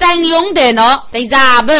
真用的喏，得啥不？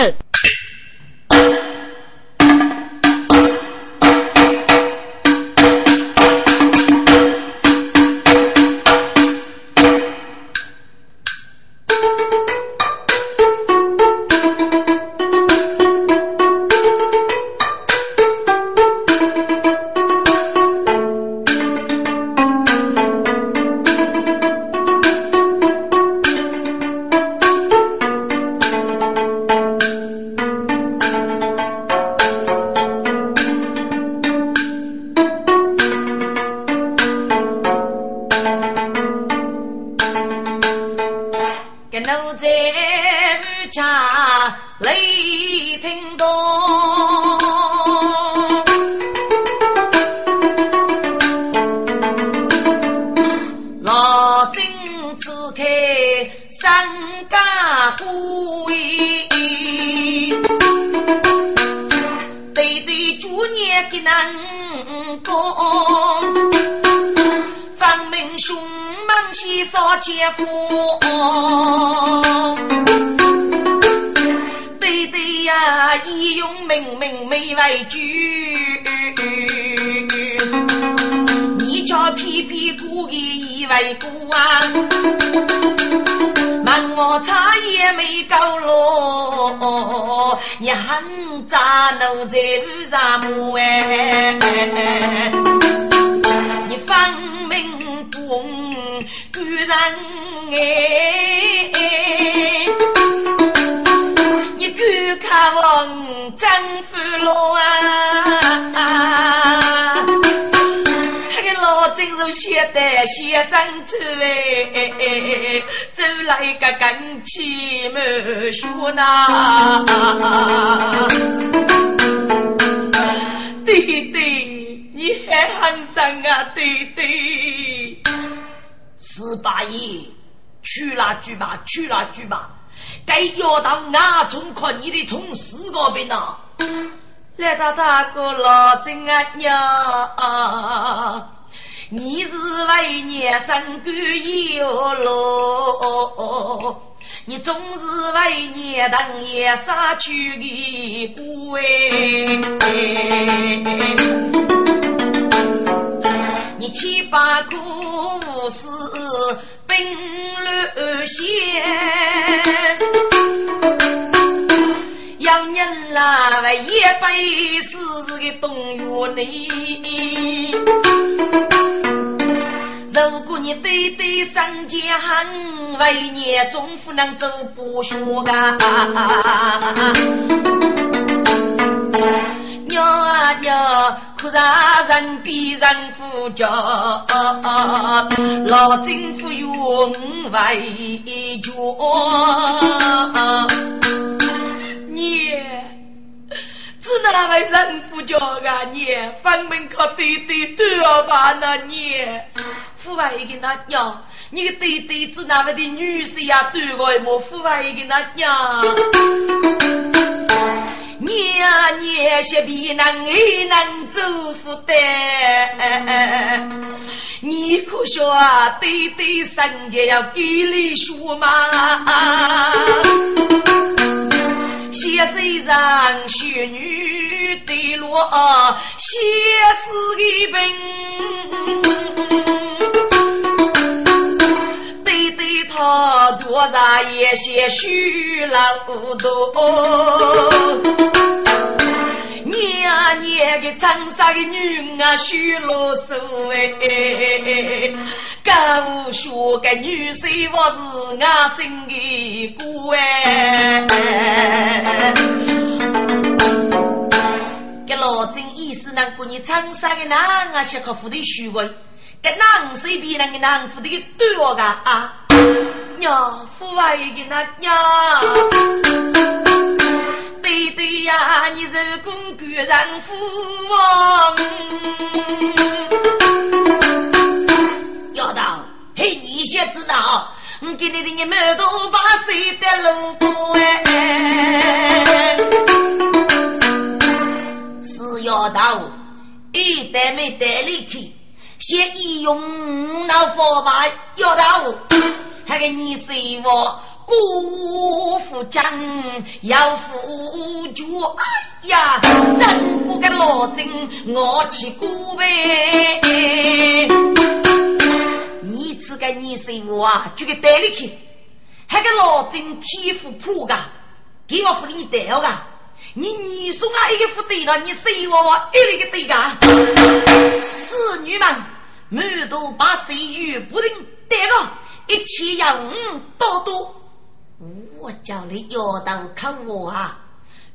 先生走哎，走来个跟起满学呐，弟弟你还很生啊，弟弟。十八爷，去了去吧，去了去吧，该要到阿中看你的从四个边呐。来到大哥老真啊娘。你是为年生官有路，你总是为年当夜杀去的鬼。你七八苦事并乱写，养人啦为一辈子的动员你。如果你对对上江为年终不能走不学啊！娘啊娘，可让人比人富家，老政府用为家，是那位人夫叫啊你，房门口弟弟都要把那你，父外一个那娘，你个弟弟是那位的女婿呀，对我么父外一个那娘，娘娘些比能也能做负担，你可说弟弟生前要给你说嘛？写虽然学女的落，写诗一本，对对他多少也些许老多。年年的长沙的女啊，许啰嗦哎，高学个女婿我是阿心的姑哎。给老郑意思呢，过你长沙的男啊，小可夫的虚伪，给男随便那个男夫的对我个啊，娘夫外的那娘。对对呀，你是公举人父王，要道嘿，你先知道，我给你的你满头把谁的路过哎，要道，一代没带力气，先一用那佛法要道，还给你谁我。辜负不讲要付脚，哎呀，真不跟老金我去过呗。你这个你生我啊，就给带里去，还给老金欺负破噶，给我付你带了噶。你你送啊一个副对了，你谁娃娃一个个对噶？侍女们满都把谁与不能带个，一起要五多多。我叫你摇头看我啊！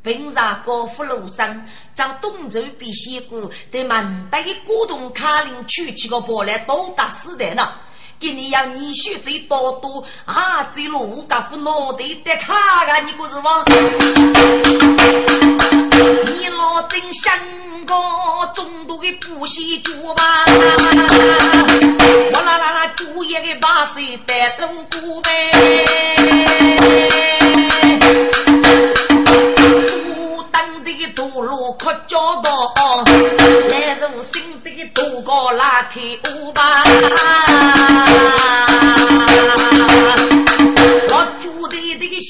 平日高富路上找东周比西谷，对满大的古董卡林取起个波来都打死的呢。给你要你血最多多啊！最路家夫脑袋得卡啊！你不是吗？你老真想个中毒的补习猪吧？我啦啦啦，猪也给把谁带路过呗？堵路可交道，来如新的渡过拉开乌吧。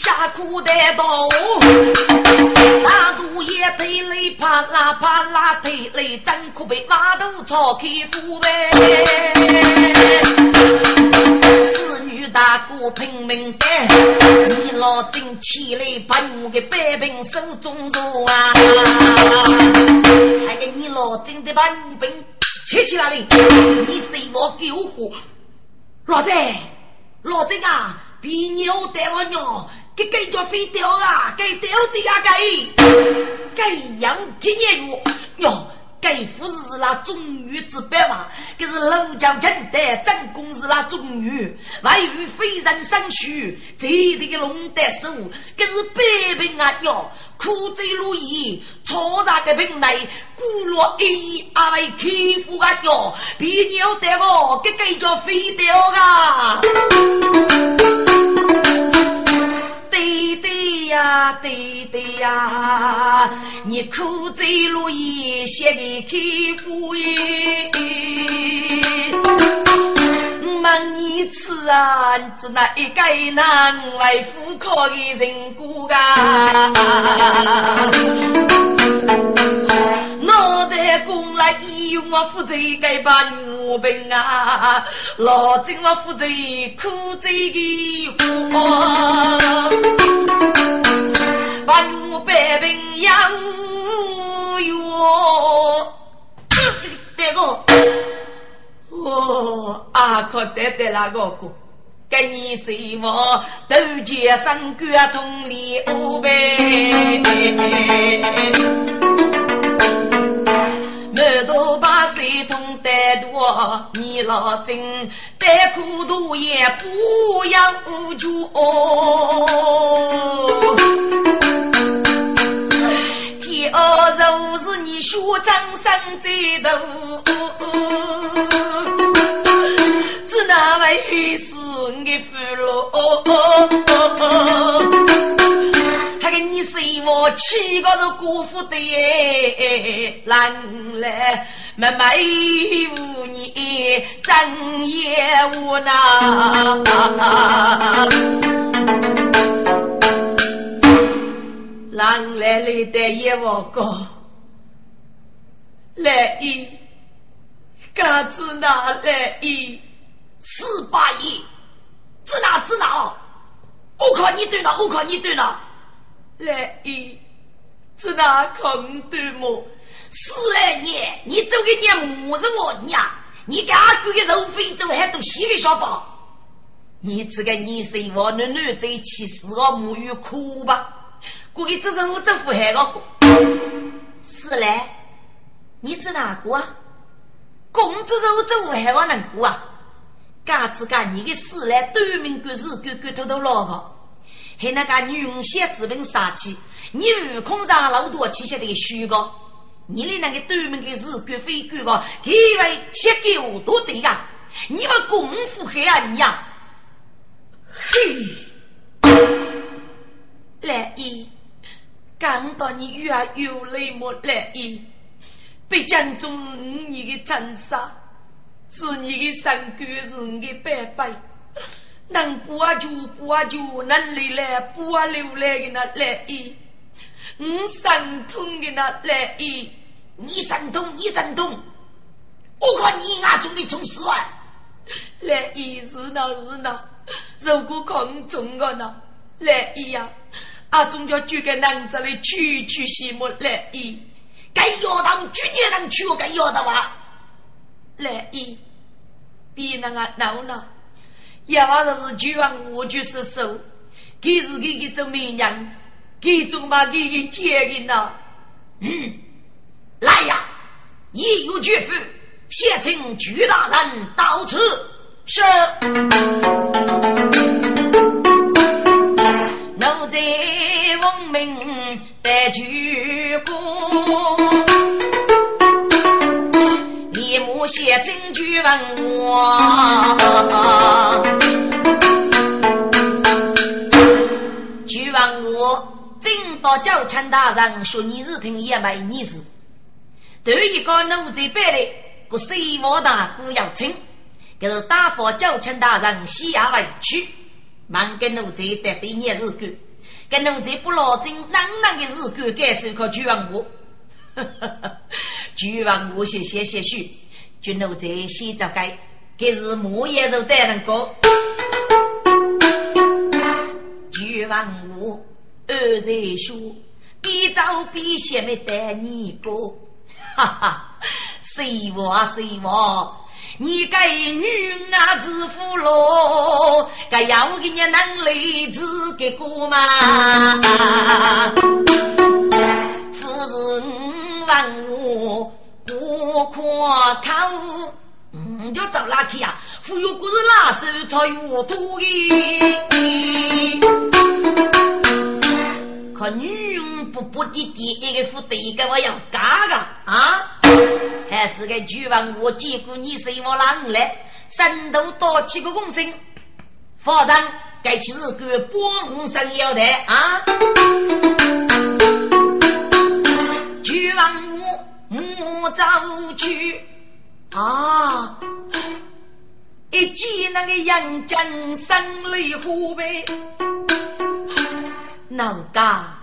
下苦的道，大肚也推累，啪啦啪啦推累，真苦被马头吵开腹呗。四女大哥拼命的，你老真起来把我的百病手中入啊！还给你老真的把女兵切起来了，你随我救火。老子，老子啊，比牛带我鸟，给给叫飞掉啊，给掉的啊，给，给养给年月哟。该夫是那中女之百嘛？这是楼江城的正宫是那中女，外遇非人生许，这里的龙德手，这是百病啊哟，苦罪如意，错杀的病来，古落一阿为欺负啊哟，别鸟得我给给叫飞掉啊！对对呀，对对呀，你苦罪如意，写给客户耶。问你吃啊，只那一个难为富可的人骨啊。我负责该把女病啊，老金我负责苦罪的活，把女百病养哟。这个，哦，阿克得得那个个，给你谁我都接上沟通礼物呗。满头把水桶带多，你老真带苦毒也不要求。天儿若是你学长生在头，只那位是你俘虏。我七个是辜负的耶，难来没没无你真也无奈。狼来来的也我个，来一，嘎子哪来一，四八一，指哪指哪，我靠你对了，我靠你对了。来一，这哪空对么？十来年，你走个年母是我娘，你给阿贵的肉非洲还都洗个小房，你这个你生我的女在一起，是个母语苦吧？估计这是我政府害个过。是嘞，你指哪个啊？工资是我政府害我能过啊？嘎子嘎，你的事来对面故事，狗狗偷偷捞个。还那个女人写视频杀气，你悟空上老多气息的虚个，你的那个对面的日鬼非鬼个，以为写给我多对呀？你们功夫黑暗呀？嘿，来一，刚到你越有泪莫来一，被讲中是你的残杀，是你的三哥是你的拜拜。能不就不就，能流来不流来的那来意，你神通的那来意，你神通你神通，我看你眼中的从死啊！来意是那是那，如果空中的那来意呀，阿总叫举个男子来取取西木来意，该要当举也能取，该要的吧？来意，比那个闹闹。也话是举王我就是手，给是给给做媒娘，给做妈给给接人呐。嗯，来呀，一有绝夫，先请举大人到此。是。奴才闻名得举功。我写真句问我，句问我，正到叫陈大人说你是听也没你是，头一个奴才办的，个水王大姑要请，给是大佛叫陈大人西下委屈，忙跟奴才得对你日干，跟奴才不老真，哪能的日干该受靠句问我，句问我先写写书。军奴在西着街，这是木叶肉带人过。举完我二在说，边走边写没带你过。哈哈，谁话谁话？你该女儿子夫喽，该要给你能力子给过吗？夫人问我。我夸他，嗯，就找哪去呀？忽悠不是拉手才有土的。可女佣不不的第一个副对个我要嘎嘎啊！还是个举王我见过你是我郎来，神头多七个公升，皇上该去是个帮神腰带啊！举王我。我走去啊！一见那个杨家生里虎背，老家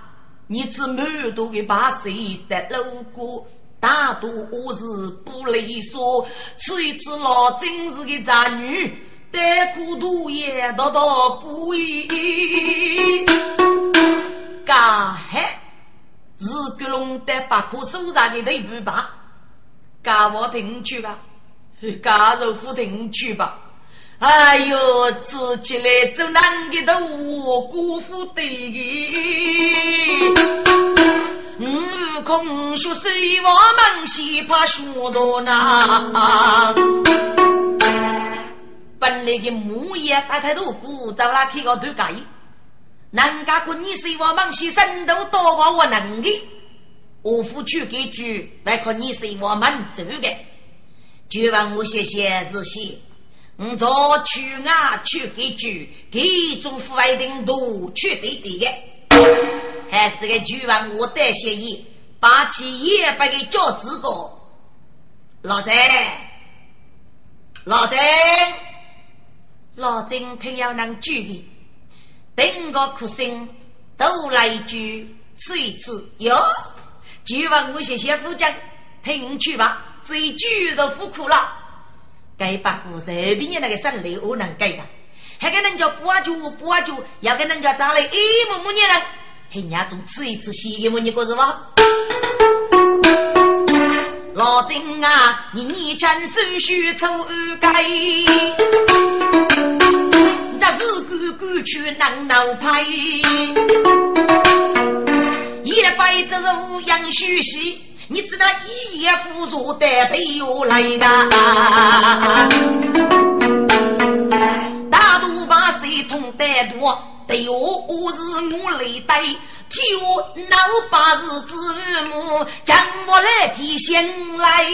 你只满肚的把谁的路过，大多是不利索。此一次老真是个渣女，带苦毒也多多不易。嘎嘿。是个龙的把可手上的头把，家我听去吧，家肉夫听去吧。哎呦，自己来做男的都我辜负的，悟空说谁我们西怕说多那，本来的木叶大太多，古早拉开个头盖。人家管你是我忙西生都多过我能的，我付出给主，来看你是我们走的。就问我谢谢日些，我早去啊去给主，给主父一定多去对对的，还是个就问我带些意，把起也不给叫资格。老郑，老郑，老郑听要能举的。等个哭声，都来一句“吃一吃哟”，就问我谢谢夫讲，听去吧。这一句就苦苦了。该把故随便那个生理我能改的，还跟人家不阿酒不阿酒，要跟人家找来一模模样人，人家总吃一次西么？你过是吧？老金啊，你你将手续抽改。这是个过去难闹派，一辈子无养虚息，你知道一夜扶助的队友来的，大都把谁通得多，队友我是我来带，替我闹把日子母，将我来提醒来。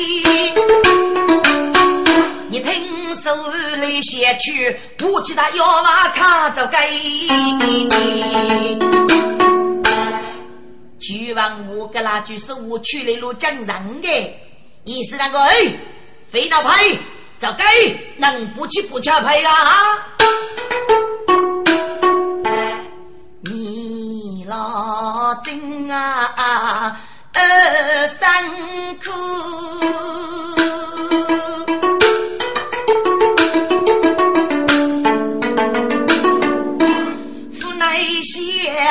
你听手里写去，不记得要娃卡走该。就问我个那句是无去的路讲人格，意思那个哎，飞到派走该，能不去不吃派啦啊？你老真啊，二三苦。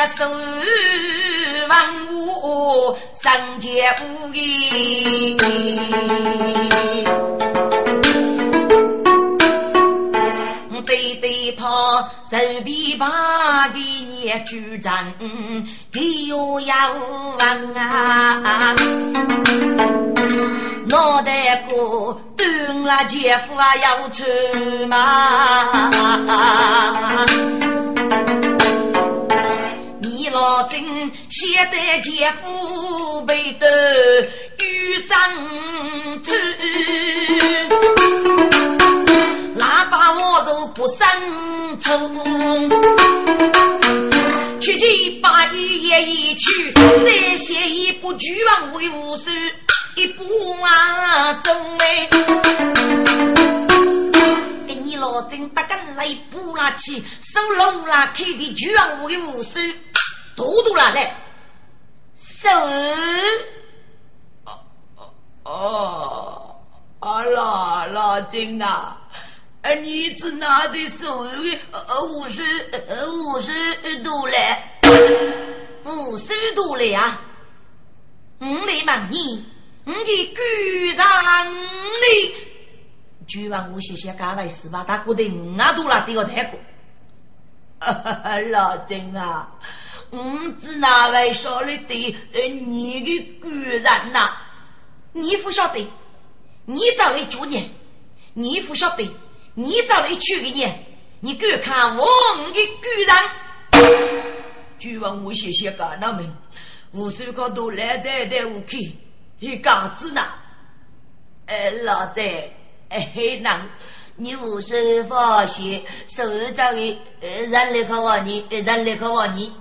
手万物，上界无义。对对他手臂把给你主张，给我要完啊！脑袋瓜端了姐夫啊要出马，老真写得姐夫背得遇上去。喇叭我都不生愁，去去把一夜一曲，再写一部《俱王为武术》，一部啊中哎。给你老真打个来不拉去，收楼啦开的《俱王为武术》，多多啦来，收。哦哦哦，老老金啊！你只拿的手呃五十呃五十多嘞，五十多嘞啊！我来问你，我的居上你，居望我谢谢各位十八大哥的五啊多了这个太过。老郑啊，我只那位说了对你的居人呐，你不晓得，你找来九年，你不晓得。你找来娶给你，你敢看我的居然？据问我谢谢干那们，无数个都来带带我去，一嘎子呢？哎，老子，哎嘿那，你无是发现手上的人来可我你，人来可我你，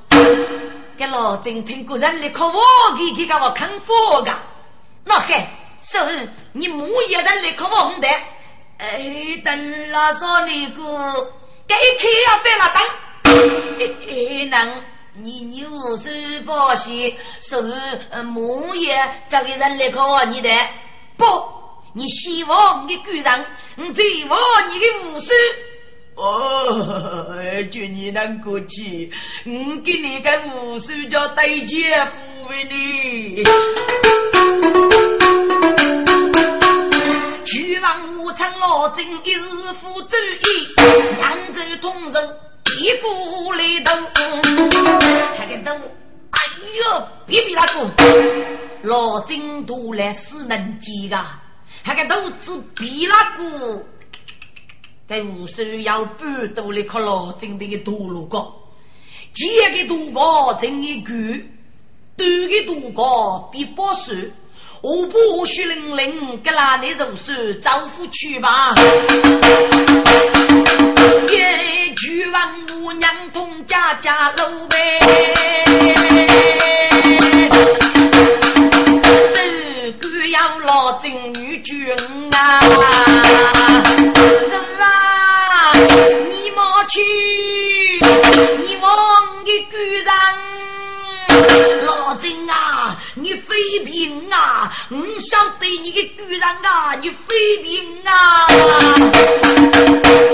给老郑听过人来可我给给给我看佛噶？那嘿，手你木也人来可我的。哎，等了说你个，该开要翻了灯。哎，能你你无是发现是木叶找个人来考你的？不，你希望你赶上，你希望你的武术。哦，就你能过去，我给你个武术叫对姐夫为你。巨王无常老真一日夫主意，扬州通州一股雷动。他个都，哎呦，别别那个，老真都来死能记个，他个都只比那个，在无数要半多的靠老真的道路高，尖的路高真一个，短的路高比不数。我不血淋淋，给那你入手招呼去吧。一句问我娘同家家楼呗，这个要老正女君啊，你莫去，你望一个人，老正啊。你非平啊！我晓得你的居然啊！你非平啊！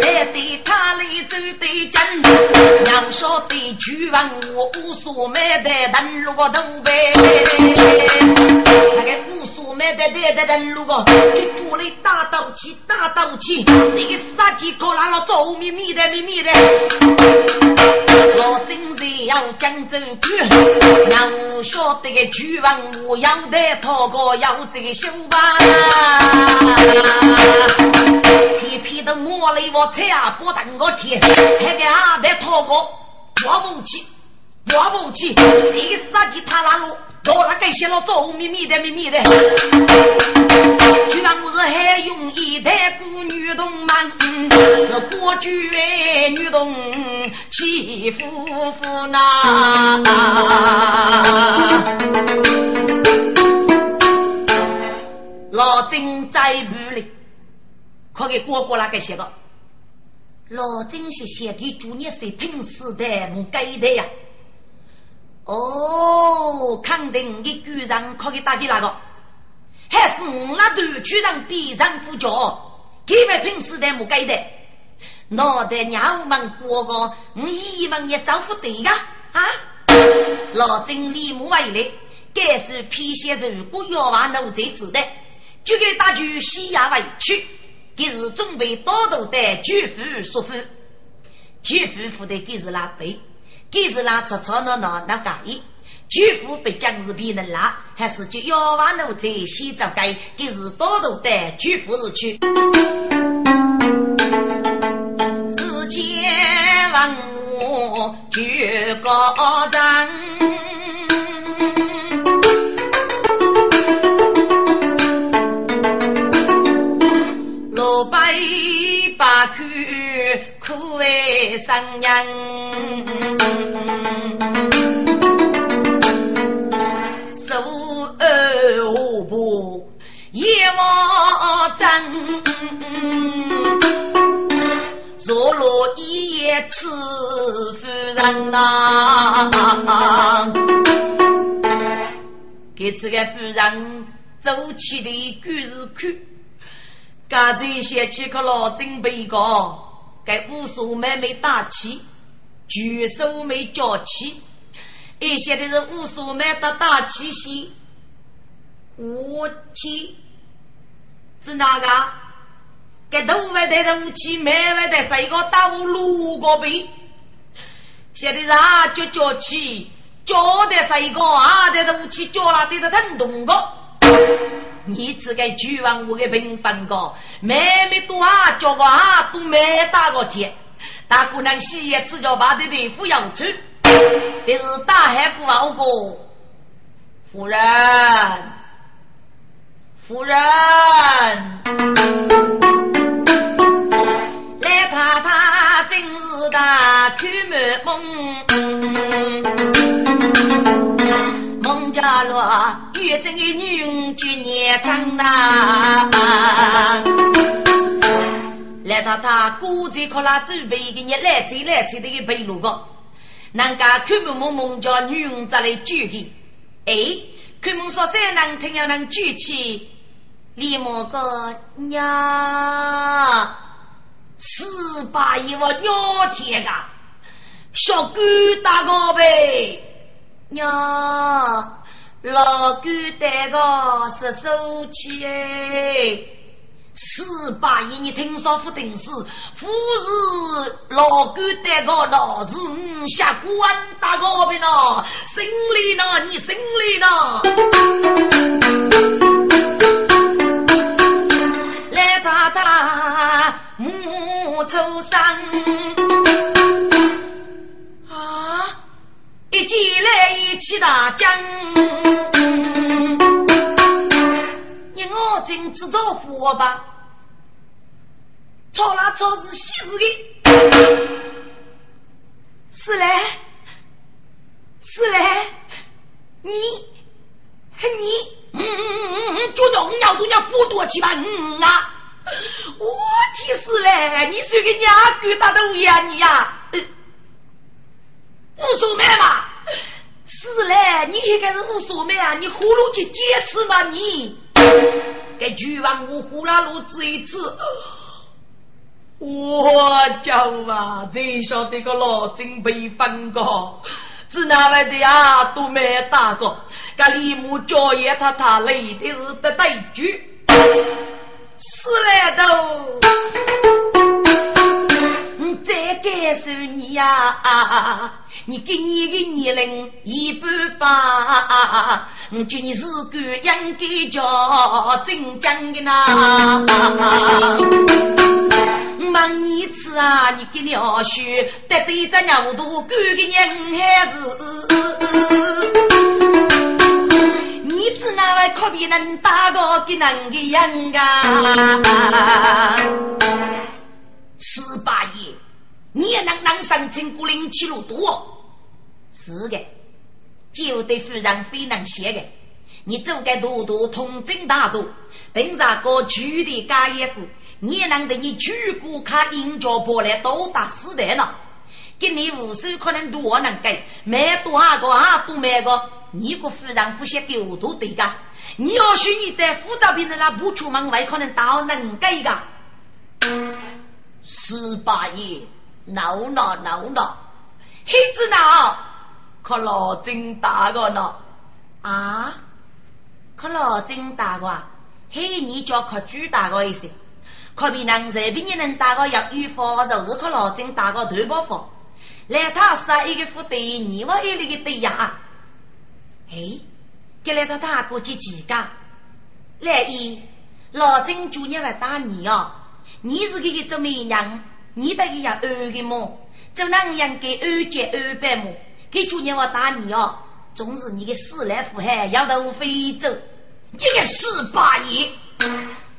来对他来走对阵，娘说的句问我无所没得登陆个头呗。那个无所没得得得登陆个，就做来打斗气打斗气，这个杀鸡搞烂了走咪咪的咪咪的。我真是要江州去，娘说的个句问。我要得讨个要这个修吧，皮皮的摸了我车啊，不等我贴，还给阿得讨个我武器，我武器，谁杀的他那路？我那个些老走咪咪的咪咪的，居然我是还用一代古女动漫，是国剧女动欺夫妇呐。老曾在部里，可给哥哥那个写个，老曾是写给主业是平时的，我该的呀。哦，肯定你居然可以打给那个，还是我那头居然比上副脚，给为平时的没改的，脑袋娘们过个，我一问也招呼对呀？啊！老经理木为来，该是皮先生如果要往奴才子的，就给打去西亚委屈，给是准备多多的巨富说服，巨富富的给是拉背。给是拉吵吵闹闹那介意，巨富被将是别人拉，还是就要往奴才先走该？给是多多的巨富是去。世间万物俱高涨，老百把口苦为生人。夜望真，若落一夜吃夫人呐，给这个夫人走起的故事看，刚才想起个老准备个，给武术妹妹打气，举手没叫气，一些的是武术妹的大气些，我去。是哪个？给头外带着武器，门外带谁个打我六个背？现在啥叫叫起？叫的谁个啊？带着武器叫了，对着疼痛个。你只该举完我的平凡个，妹妹多啊，叫个啊，都没打过铁。大姑娘洗也吃着把的的扶要吃，但是大海过好过，夫人。夫人，来太太今日大开门梦，孟家乐月正的女就年长呐。来太太估计可拉准备一个你来催来催的一备路个，人家开门梦孟家女人再来举的，哎，开门说三能听要能举起。李某个娘，十八一我鸟天个，小狗大个呗，娘，老狗带个是手气哎，四八一你听说不定是，不是老狗带个老是嗯下官打个呗喏，心里呢你心里呢。大大木头山。啊，一起来一起打将，真知道火吧？吵啦吵是喜事的，是嘞，是嘞，你，你，嗯嗯嗯嗯，就弄要都要辅导去吧，嗯啊。我天是嘞！你是个娘狗大头呀你呀！无所谓嘛，是嘞，你应该是无所谓啊！你呼噜去坚持嘛你？给巨王我呼啦噜吃一吃，我叫啊，真晓得个老真被分过，只那位的啊都没打过，这李木教爷他他累的是得对句。死来都，再感受你呀！你给你的年龄一半吧，我祝你是个应该叫真正的呐！问你次啊，你给鸟婿得对着鸟肚干个人还是？你只那位可比能打个给人的样啊！十八爷，你也能能生成古灵七路多？是的，就对夫人非能写的。你走该多多通真大度，凭啥个举的干一股？你也能得你举股卡引着波来多打死的呢？给你无数可能多能给，买多少个啊都买个，你个夫人夫些狗都对个，你要是你带护照病人那不出门外，可能到能给个。十八爷闹闹闹闹，黑子闹，可老真大个呢啊！可老真大个，嘿，你叫可巨大个一些。可比人随便你能打个要预防，就是可老真打个头包房。来他杀一个副队，你我一里个队呀？哎，给来他大哥去几个？来一老真主你来打你哦！你是这个做媒人，你得给要二个么？就那样给二姐二百么？给主娘我打你哦！总是你个死来福害要到非洲，你个死八爷，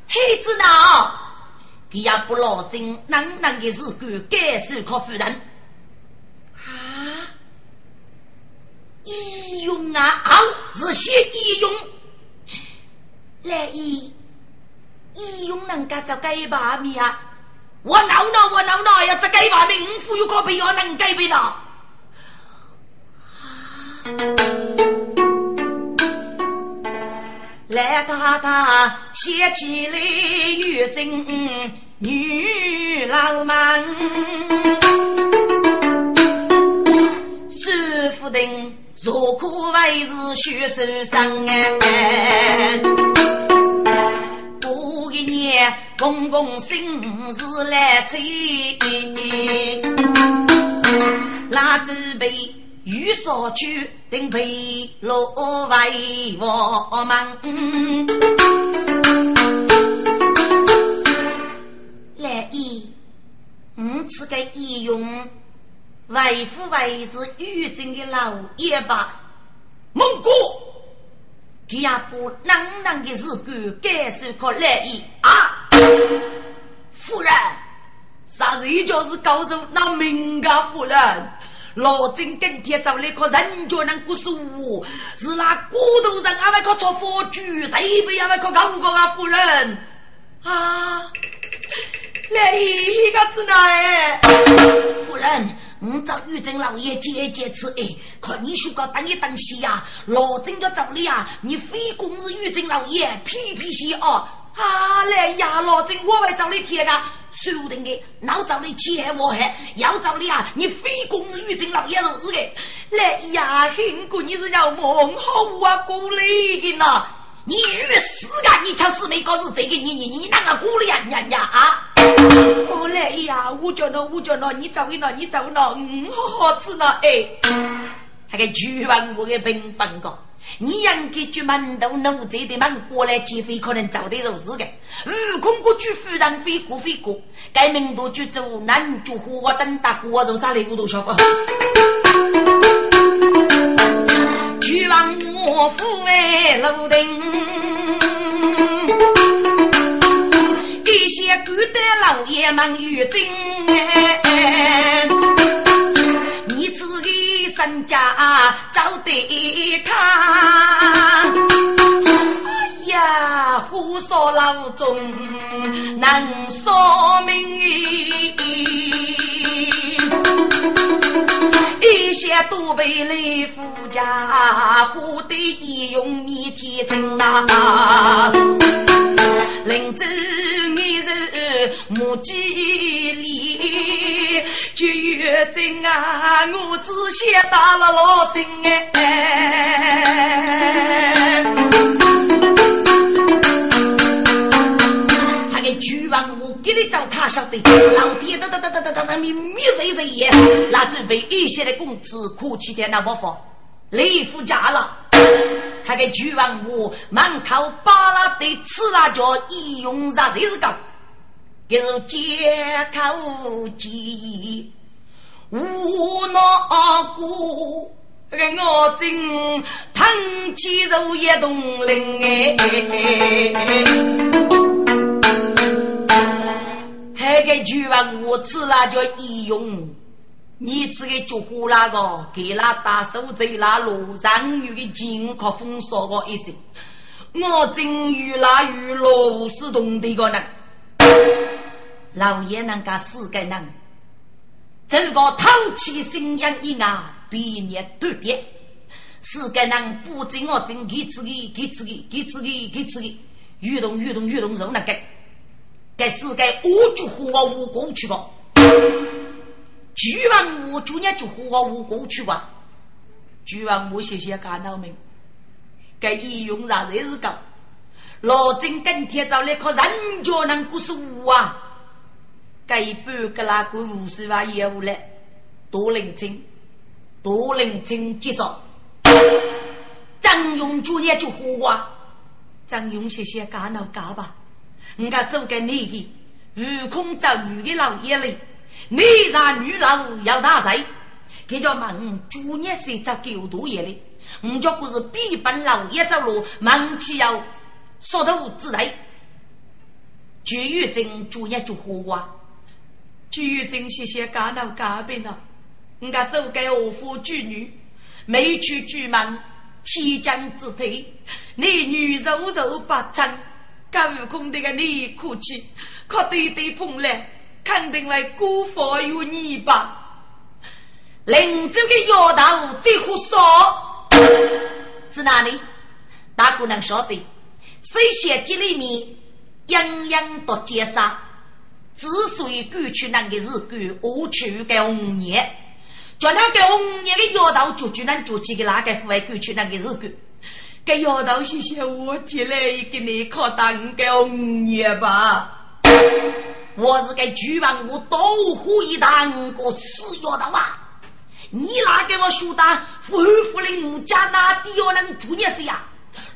黑子脑！你也不老真，能能的事干，该受可夫人啊！义勇啊，好是些义勇。来义义勇能干就改把命啊！我闹闹我闹闹要这改把命，五府有个必要能改变了。来太太写起来玉真女郎们，师傅定若可为是学手上哎，过一年公公生日来催，拉祖辈。欲所去，定配罗为我们。来意，我此个义勇，为父为是玉贞的老爷吧？蒙古，他也不能能的事干，感受可来意啊！夫人，啥人就是高手那名家夫人？老郑跟天走那个人家能过数，是那骨头上阿外个做佛具，对不阿外个高个啊夫人。啊，来一个子来，夫人，我找玉珍老爷接接次哎，看你说个等一等西呀，老郑要走了呀，你非公是玉珍老爷皮皮些哦，啊来呀，老郑我会找你贴啊。说定的，老找你欠我还要找你啊！你非公是玉贞老爷如是的，来呀，听过你是要梦好啊，过来的呐！你遇死啊！你瞧死没搞是这个你你你那个过来呀呀呀啊！我来呀，我叫那我叫那，你走那你走那，嗯，好好吃呢哎，那个举完我的平凡个。你养给举馒头奴才的门过来劫匪，可能找得如是的。悟空过去夫人飞过飞过，该名多举走男主火等大锅肉啥的糊涂小伙。举王我府为楼顶，一些古代老爷们有真你自己。身家找得他，哎呀，胡说老总能说明，一些都被雷夫家胡的义勇弥天成啊，临走你是母鸡里。就月真啊，我只想打了老心哎。个巨王，我给你找他晓得，老天哒哒哒哒哒哒哒，你灭谁谁也，那准备一些的工资，可气的那不放，雷夫家了。那个巨王，我满口巴拉的吃辣椒，一用上谁是高？就是借口机，无那过，人我真叹气如一动灵哎。还个句话我吃那叫义勇，你这个脚呼那个给那大手在那路上有个金可封锁我一声，我真与那与罗斯同的个人。老爷能干四个人，这个透气新阳一外，毕业断电，是该能不进我进，给自己给自己给自己给自己，运动运动运动肉那个，该是该我就和我武功去吧，居然我就年就和我武功去吧，居然我谢谢干老命，该一用上才是高，老郑跟天找来靠人家能过是五啊。这一半个那个五十万业务来，多认真，多认真介绍。张勇主业就火哇，张勇谢谢干了干吧，人家走给你的，悟空找女的老爷嘞，你让女老要打谁？给叫问主业是找狗多爷嘞，我叫不是逼本老爷走路，忙起要说头之类，就遇真主业就火哇。举真些些干了干病了，我家走给何夫举女，没去举门，弃将之退，你女柔柔不成，干悟空的个你哭泣，可对对碰来，肯定会辜负于你吧？林州的药道最好说，在哪里？大姑娘晓得，谁写这里面，样样都接杀。之所以过去那个是过过去个红叶，叫那个红叶的摇头就就能做起个哪个户外过去那个是过，个摇头谢谢我提来一个你靠当个红叶吧。我是个巨王，我都可以当个死丫头啊！你哪给我说的，夫妇林家哪地要能做孽事呀？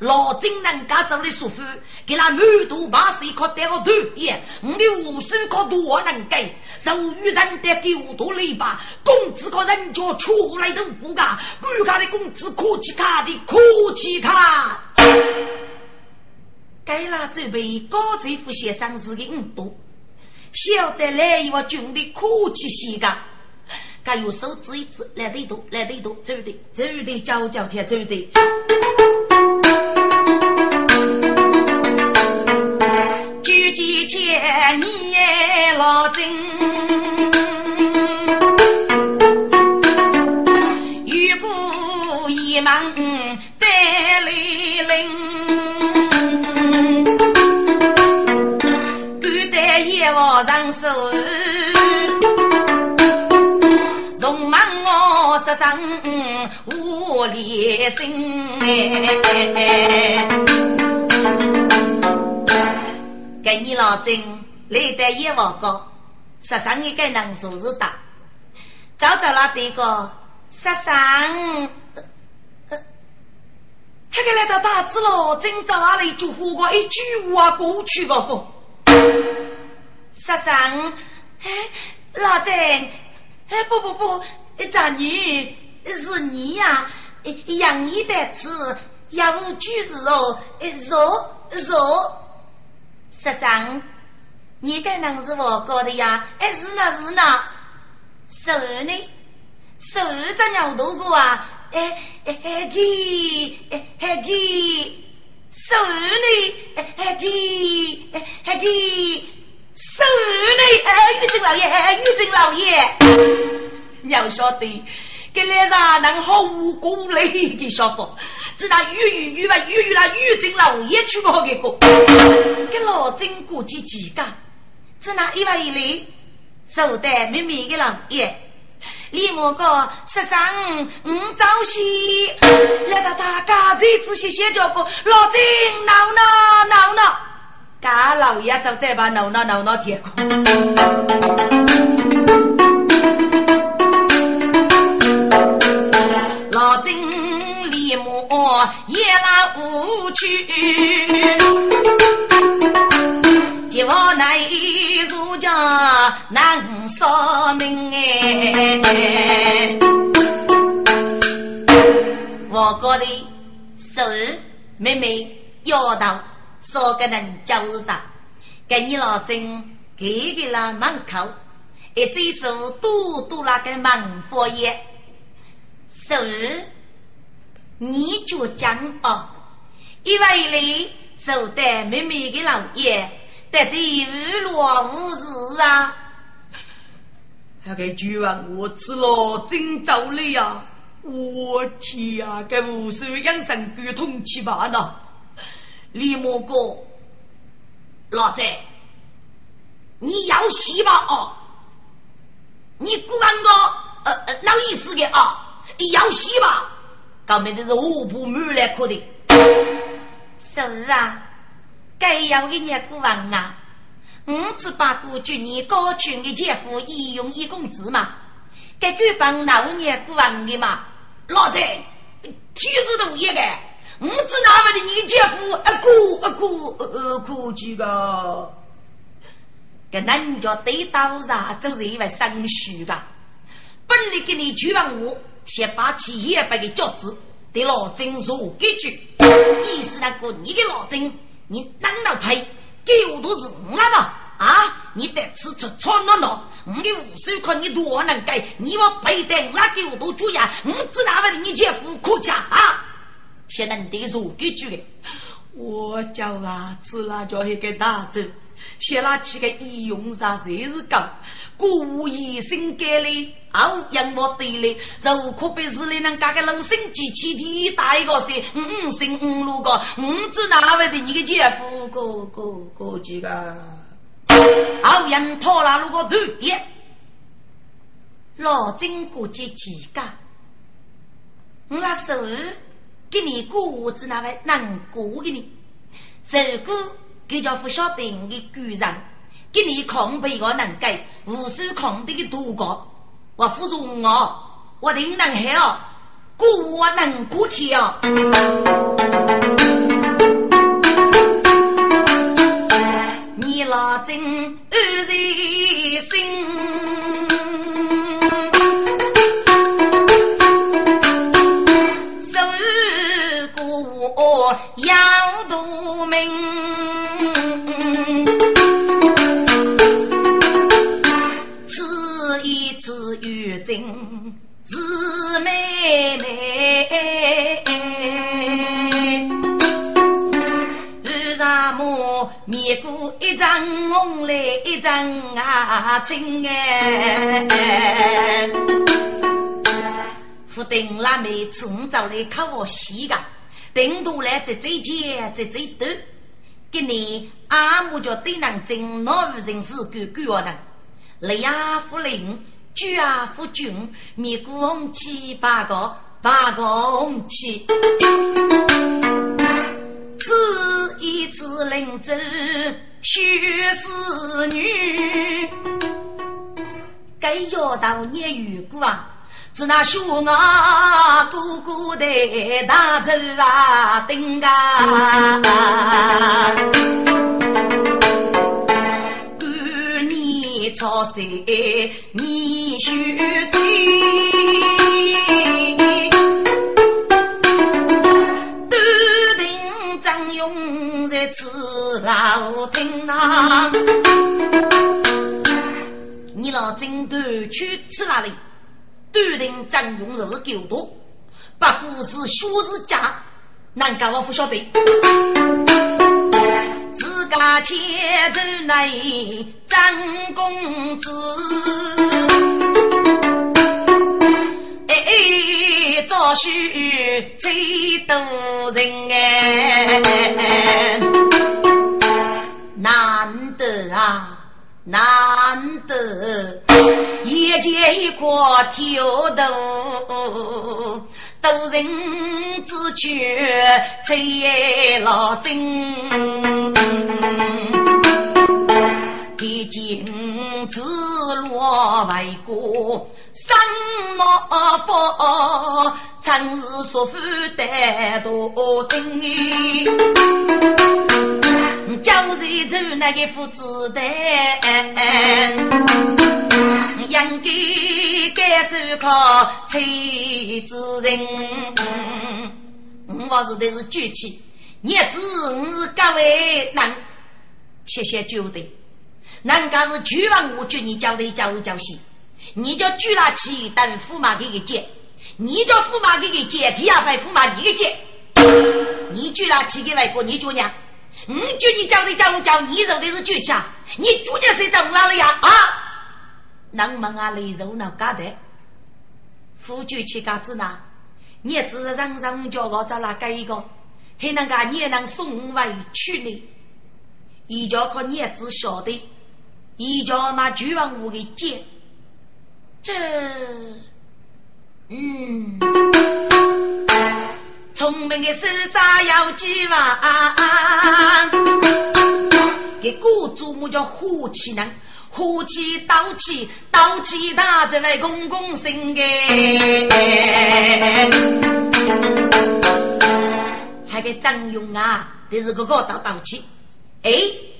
老金人家做的舒服，给他满肚把水靠带个头点，我的五十靠多能给，受于人的九多累吧，工资靠人家出来都不干，国家的工资可气卡的可气卡。该拉准备高级副先生是的五多，晓得来一个军的可气西噶，该用手指一指，来得多，来得多，走的走的，交交天走的的。几千年老金，遇过一忙带来人，古代也往上手，从忙我身上无连心。给你老郑来得一万个，十三你该能数是大，早早那这个十三，还给来到大子老郑早阿里就火锅一句话过去个不？十三，哎，老郑，哎不不不，这女是你呀，养你的子要句是哦，肉肉。十三，你该能是我搞的呀？哎，是呢是呢。十二呢？十二只鸟头过啊？哎哎哎给哎哎给。十二呢？哎哎给哎哎给。十二呢？哎，玉珍老爷，哎，玉珍老爷，你要晓得。给来上能好武功嘞，给小伙，知道玉玉玉吧，玉玉啦，玉进老也去过给个，给老郑过去几个，只拿一万一来，手带妹妹的老爷，李莫哥十三五朝夕，来到大家最仔细写着个老郑闹闹闹闹，家老爷就得把闹闹闹闹贴过。夜来无去，结我乃如家难说明哎。我哥的手妹妹腰头说个人就是大，给你老郑给给了门口，一只手嘟嘟那个门佛爷手。你就讲哦，因为你受得妹妹的老爷，得地无落无事啊。那个巨王我吃了真走了呀！我天呀，这无数养生沟通起吧呢？李莫哥，老子，你要戏吧？哦，你古玩个呃老意思的啊？要洗吧？搞面的是五步满来哭的。是啊，该要给你古玩啊！我只把过去你高群的姐夫一用一工资嘛，该给帮老年古玩的嘛。老子，体是都一个，我只拿不的你姐夫一过一过呃估计个，跟人家对刀啥就是一位生疏的，本来给你举完我，先把企业把个饺子对老郑说几句，意思那个你的老郑，你难道配？给我都是我了啊！你得吃吃穿了了，我的五十块你多能给？你我背得我给我都主呀！我只拿为你姐夫可家啊！现在你得说几句我叫啊，吃辣椒一个大粥，写那几个医用啥才是讲，故意生给力。好，让我对嘞，如可被是你能干个老生机器的大一个些，五生五路个，五只哪位的你个姐夫哥哥哥几个？好，让拖拉路个头爹，老金过节几个？我那手给你过五子那位难过给你，如果给叫不晓得你的故人，给你抗背个能改，无数抗的个度过。我服从我，我定能好，故我能过天。你老真安在心，受过要度命。是妹妹，遇上我面过一张红来一张啊青哎，不等那每次我找来看我洗个，等多来这间在这多，今年阿母叫对南京老夫人是个个人，雷亚夫人。举啊夫君，灭古红旗八个八个红旗，此一次临走须是女，该要到年遇过啊，只那兄啊哥哥的大走啊登啊。朝谁你须知？都定张勇在此老听呐。你老真都去吃哪里？都定张勇是狗多，不过是学士家，难怪我不晓得。自家牵走那张公子，哎，早许最多人哎，难得啊，难得，一见一过挑逗。都人之觉，最老真。毕竟子落为国，生老福，真是说负担多重。教谁做那个父子的？应该该受靠妻子人。我是的是举起，日子我是各位能谢谢交代。人家是举完我举你交代交教些，你叫举了起等驸马给个接，你叫驸马给个接，皮亚在驸马你个接，你举了起给外国你叫娘。我叫你教的教我教，你受的是举起啊！你主家谁在哪里呀？啊！能忙啊，累肉脑嘎的。夫君去嘎子呢？你只让让叫我找哪个一个？还能个你也能送回去呢？一家靠你子晓得，一家嘛就往我给接。这，嗯，聪明的手上要几万，给雇主母叫火气人。火气刀气刀气大，这位公公心哎，还给张勇啊，这是个个刀刀气。哎，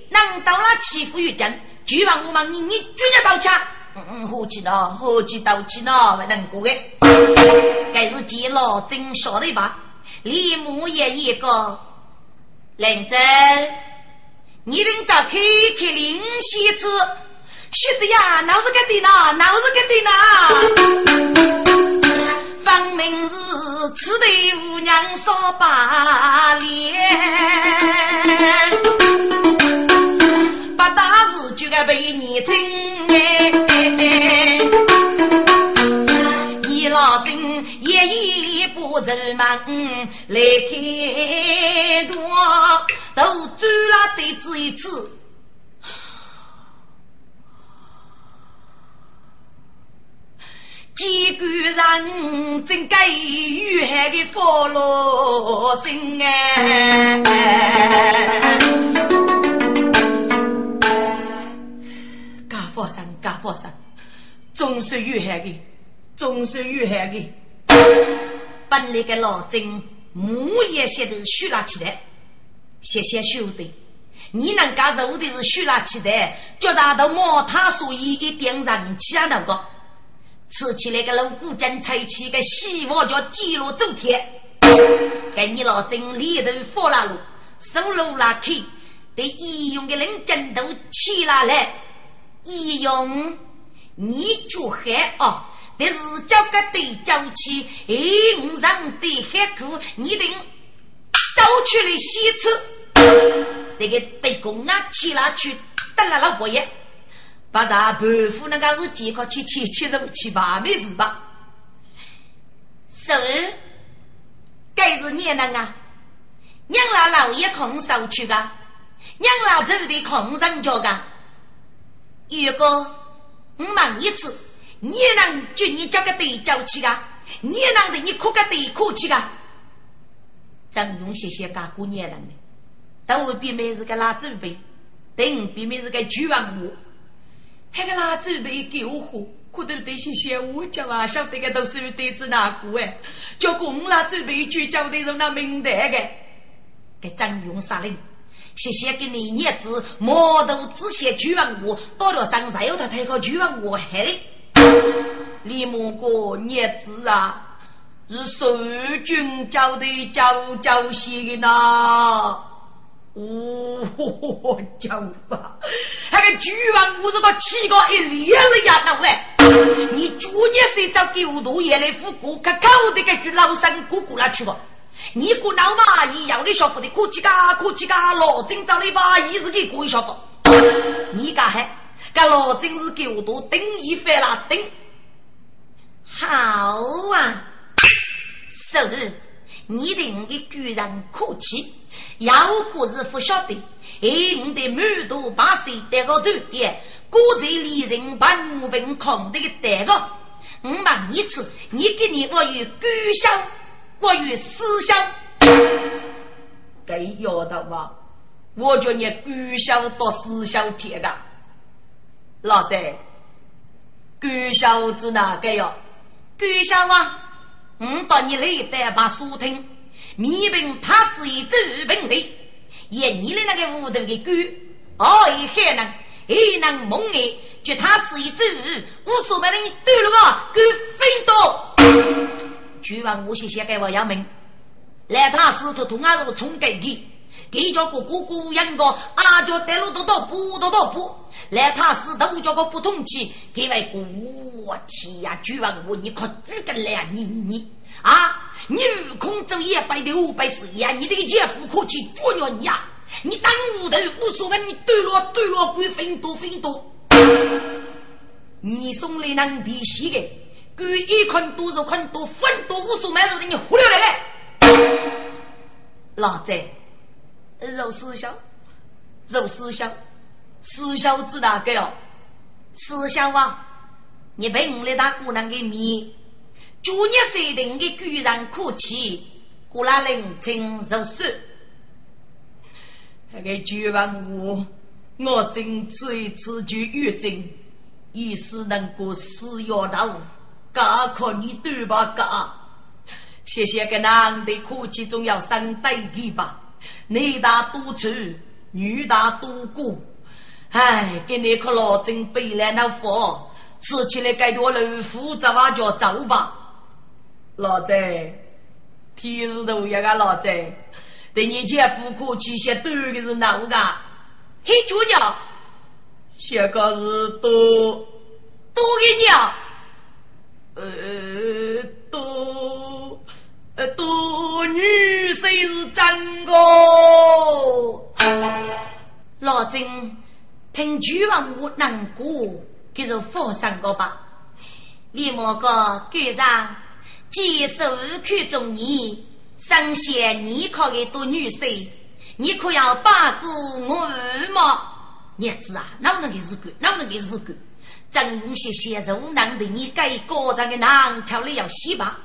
难到了欺负于真，就望我们你你绝对刀气。嗯嗯，火气呢？火气刀气呢？不能过的。该是见了真晓得吧？李牧也一个认真，你能找开开灵犀子？学子呀，老是个的呐，老是个的呐。方明是此对五娘说把脸，是就该被你整哎。你老真一一不走门来开多，都转了对子一次。几个人真该遇害的佛罗心哎！家佛山，家佛山，总是遇害的，总是遇害的。本来个老郑木也写的虚拉起来，谢谢兄弟，你能干肉的是虚拉起来，叫他都摸他所以一点人气啊那个。吃起来个老古井，吹起个希望叫记录走天。给你老郑里头发了路，收路拉开，对医用的人针都起来了。医用你就害哦，但是交个对交起，哎，我让对海苦，你得走出来洗吃。这个对公啊，起来去得了老伯爷。把啥盘夫那个是健康七七七十五七八没事吧？是，该是你那个，娘拉老爷空手去的，娘拉走的空人家的。如果我问一次，你能就你交个对叫去的？你能的你哭个对哭去的？张勇谢谢干过年人的，但我比妹是个拉准备，等比妹是个举王我。那个拉准备救火，可得得些些我讲啊，晓得个都是有得子哪个哎？叫公拉准备去交的，让那明白个。给张勇杀了，谢谢给你叶子毛头之前举完我，到了山上有他太好举完我害的。李木哥叶子啊，是守军教的教教些的呢。哦，叫吧！那个巨王五十个七个一连了呀，那喂，你昨天谁找狗头也来复古，可口的个句老三姑姑那去吧？你姑老妈一样的小伙的，哭泣嘎哭泣嘎，老真找你把一日给过一小伙。你干还？干老真是狗头等一番啦等。好啊，是，你等的居然哭泣。要果是不晓得，哎，我的满肚把水带个头点，果在离人把五分空的带个。我问一次，你给你我有感想，我有思想，该要的吧？我叫你感想到思想贴的，老子感想子哪个哟？感想啊！我到你那带把书听。米本他是一周本的，眼你的那个屋头的狗，哦，一海人，一能蒙眼，就他是一周，无所谓的你对了啊，狗飞到，就往我先先给我要命，来他是头痛啊，是冲给给，给叫个哥哥养个，阿叫带路多多不多多不，来他是头叫个不通气，给外个我天呀，就往我你可这个来呀你你啊！你悟空走一百六百岁呀！你的姐夫可去捉了你呀！你当屋头无所谓，你对了对了，归分多分多。你送来能比西的，故一捆多肉捆多分多无数买肉的你忽悠来，老贼，肉思想，肉思想，思想知道个哟，思想啊，你被我来打姑娘的面，昨日设定的居然可气，过来冷清如水，那个绝望我，我真一次就越真。意思能够死要到，嘎可你对吧？嘎，谢谢个男的客气，总要三代的吧？男大多粗，女大多孤，哎，给你可老真背来那佛，吃起来该多老虎杂话叫走吧？老子，天日头一个老子，对你姐夫客气些，对的是哪个？黑猪鸟。写个是多多给鸟，呃，多呃多女婿是真个。老郑听句话我难过，给是放上个吧。李莫哥赶上接受看中你，生下你靠的多女婿，你可要把过我吗？日子啊，哪能给日干？哪能给日干？正用些些肉囊的你该高张的囊，瞧你要洗吧。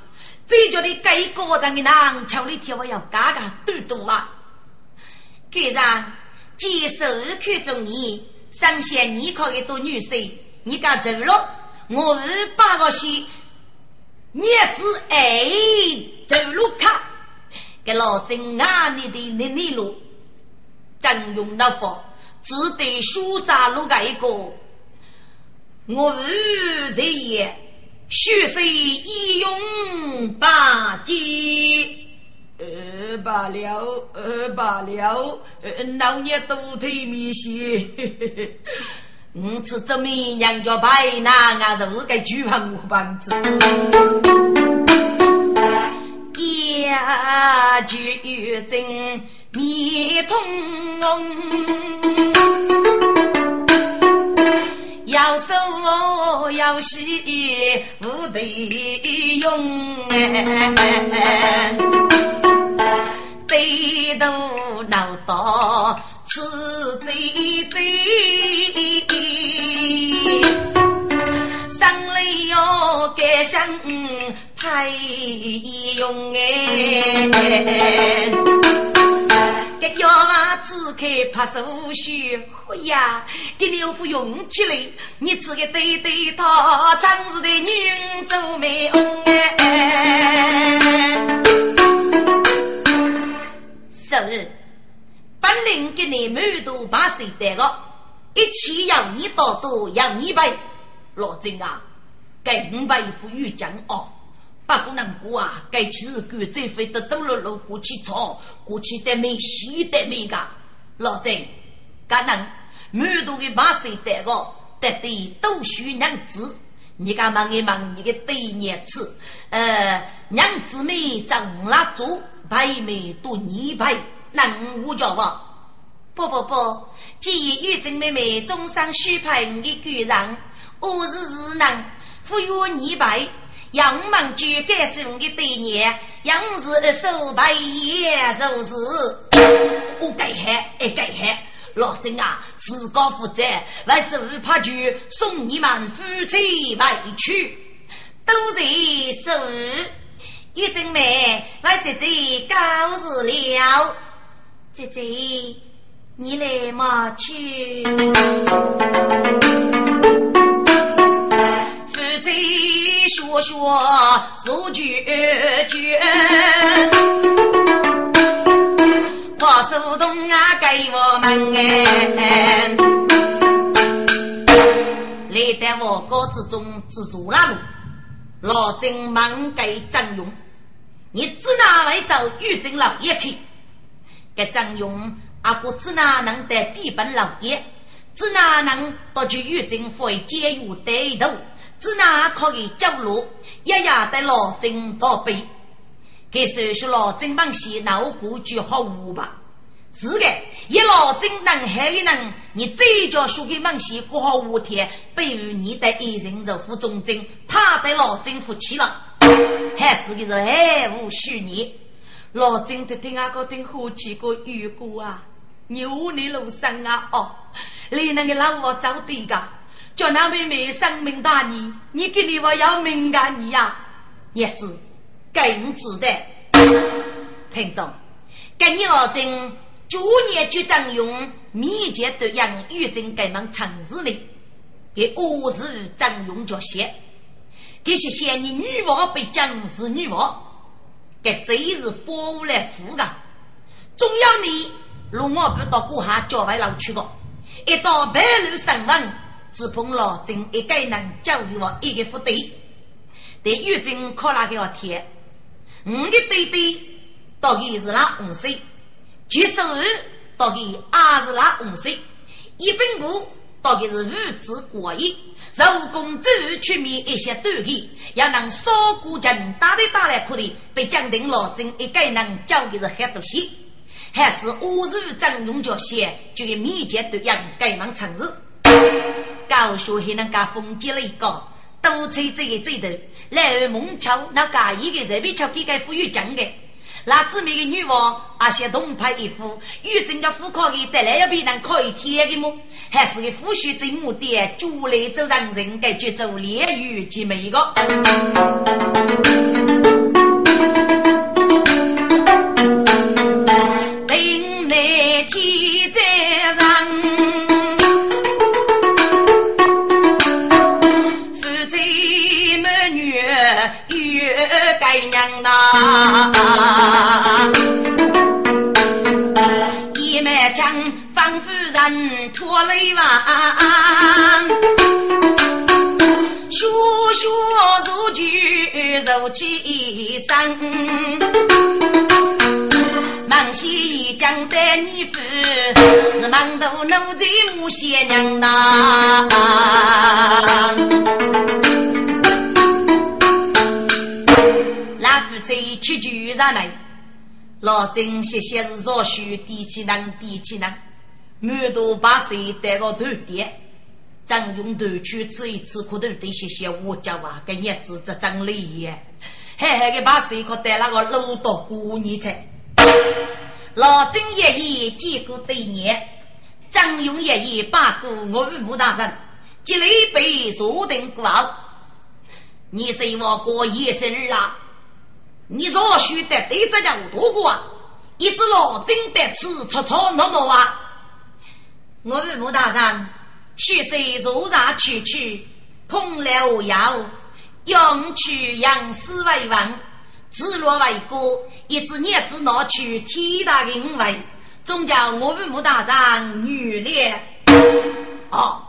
这叫你该高张的囊，瞧你天我要嘎嘎多多啊。给上接受看中你，生下你靠一多女婿，你敢走了？我二八个西，日子哎走路卡，给老郑啊你的那你路，正用那佛。只得书上录个一个，我日日夜血色一用八戒，呃罢了，呃罢了，呃老年都腿米些，我吃这么娘家白那俺是个举房五棒子，呀举真面通。要手要洗不得用，对头闹到吃嘴嘴，上来要改上派用哎。个小娃子开拍手嘘，哎呀，给你副勇气嘞！你这个对对他，真是的女做美翁哎。是，本领给你满肚把水带个，一起要你多多要你背，罗真啊，给五百副玉浆哦。八姑娘过啊，该起日干，再飞得抖落落过去炒，过去得没西得没个。老郑，可能满肚的把水带个，得对都需娘子。你敢问一问你的对娘子？呃，娘子妹长蜡烛，白眉多泥白，能我叫我？不不不，既然玉珍妹妹终生许配你的官人，我是日能赋予泥白。杨门就该是我的对念，杨氏手牌也如是。我该喊，哎该喊，老郑啊，自告负责，为手怕就送你们夫妻回去，都在手。玉珍妹，我姐姐告辞了，姐姐，你来嘛去。夫妻。说说如决绝，我手动啊给我们哎，来在我国之中之属那路，老郑忙给张勇，你只拿来找玉珍老爷去，给张勇阿哥只拿能得比本老爷，只拿能夺取玉珍回监狱带头。只那可以走路，一夜得老郑倒背。给说说老郑帮些脑骨就好无吧？是的，一老真能害的人，你这叫说给孟西过好五天，被于你的一人入府中贞，他的老真服气了，还是个是爱无虚拟。老真的听阿哥听好几个预估啊，牛你路上啊哦，你那个老我找对个，叫那妹妹生命大你，你给你我要敏感你呀，叶子更值得。听众，跟你老真。九年就张用密接对杨玉珍改忙城市里，给五日张用脚写，这些嫌你女王被将是女王，给这一日保护来护岗，总要你如我不到过下郊外老去吧，一到白路上门，只碰老郑一个人教育我一个副队，对玉珍考那个要贴，我的弟弟到底是哪五岁？举手到底二十拉五岁，一本部到底是日子过亿，手工走去面一些短句，要能少过人打的打来可的，被江定老郑一个人教的是很多些，还是五日张用脚写，就给密接对应改忙城市，高学还能干封建了一个，都吹这个嘴头，然后蒙桥那盖一个人被桥给盖富裕讲的。那姊妹的女王，阿些东派一夫，与整个妇科的带来要比人可以天的么？还是个夫婿真目的，主来走让人该去走炼狱及每个。一脉将方夫人拖累完，学学如举如起身，忙西将带你夫，是忙头奴才母贤娘呐。这七句上来，老郑些些是若许低起人低起人，满肚把水带个头点，张用头去吃一吃苦头的些些我叫啊，跟日子这张累耶，还还给把水可带那个路到过年才。老郑爷爷见过对年，张用爷爷把过我与穆大人，积了一杯坐定过后，你是我过夜生日啊？你若许得对这家伙多过啊，一只老真得吃吵吵闹闹啊！我与穆大人，许是如茶去去，碰了药，用去养死为王，自若为国，一只叶子拿去天大因为，总叫我与穆大人女烈。哦，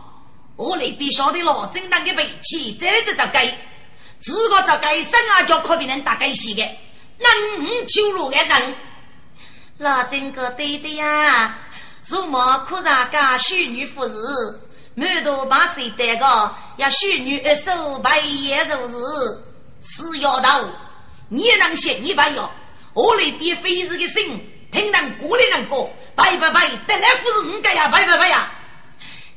我那边晓得老真当的背气，这这就该。自个在该生啊，就可别人打该死的，能求路的人。老真个对的呀，如么可让个许女服侍，满头把谁带个，要许女一手白也如是。是丫头，你能信你白要？我那边非是个心，听人过来人过，拜拜拜，得来服侍你个呀，拜拜拜呀。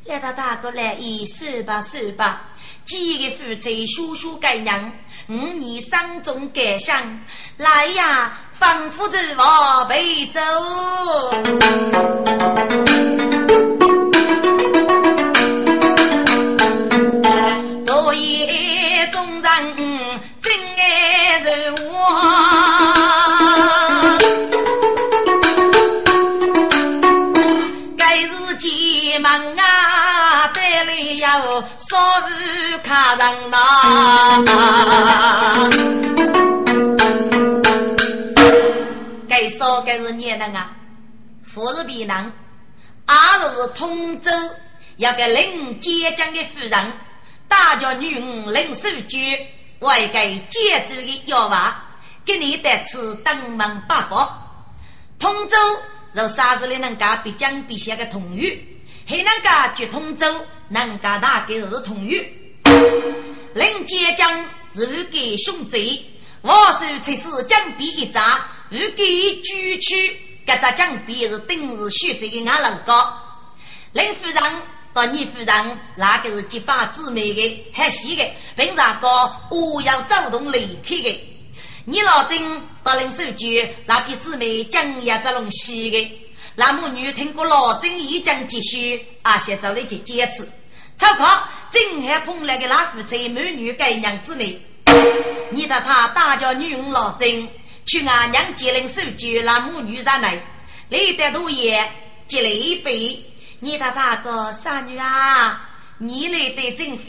来到大哥来，一说吧说吧。几个夫妻修修改娘，五年丧中改想，来呀，仿佛着往北走。他人呐，该说该是年人啊，富是别人，二是通州要给领接江的夫人，大叫女儿领手举，为给接州的要娃，给你带吃登门八宝。通州是啥子里能干比江比下的同语，还能干绝通州。南家大概是同语，林坚将是给兄弟，我手才是将笔一扎，如给举去搿只江边是定是选择的俺老高。林夫人到你夫人，那个是结拜姊妹的，还细的，平常个我要主动离开的。你老曾到林书记那边姊妹讲呀，这龙西的，那母女听过老曾一讲继续，啊，先走了去坚持。超考正还碰来个老夫妻母女该娘子呢，你的他大叫女佣老曾去俺娘接林书记那母女上来，你的多爷接了一杯。你的大哥傻女啊，你来的真好，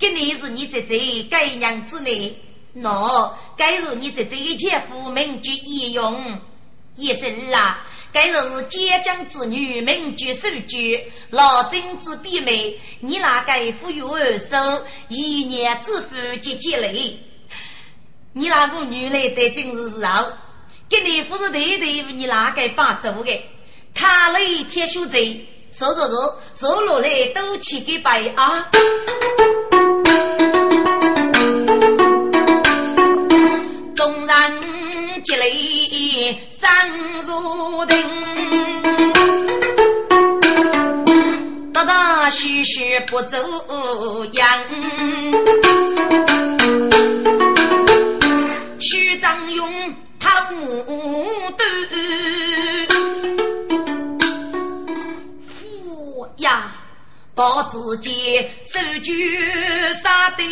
给你是你姐姐该娘子呢，喏，该如你姐姐一切夫名居义用，一生啊，该如坚强之女名居守居，老贞之婢妹，你那该富有二手，一年之福积积累，你那个女来的真是时候，给你不是对对，你哪个帮助的？卡雷铁修贼，走走走，走路来都去给拜啊！众人接来三如定，大大小小不走样，徐张勇讨木头。呀，到自己手举杀的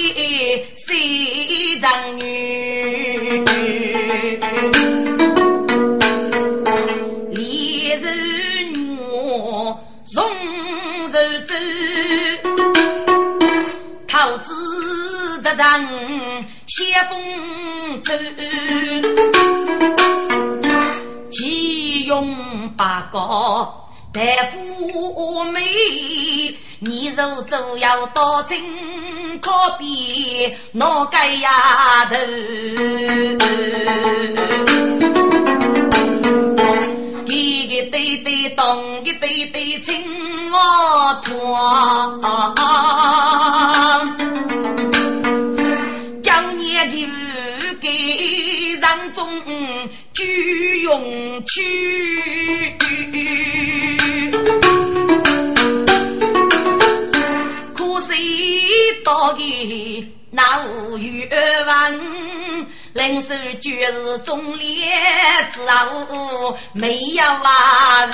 西藏女，桃子这张先锋走，奇勇八高。大夫美，你若走要到金可比哪个丫头？对对东，一对对青瓦团，将年的给让中举勇去。到底那无语问，人手就是忠烈之后没有啊！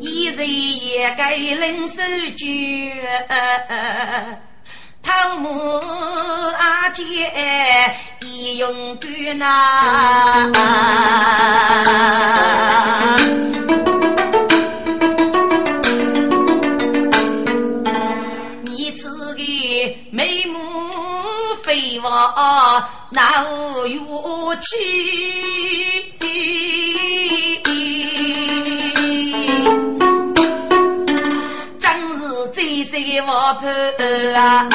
一人也该临手诀。头目阿姐义勇敢呐，闹乐器。真是这些王婆！啊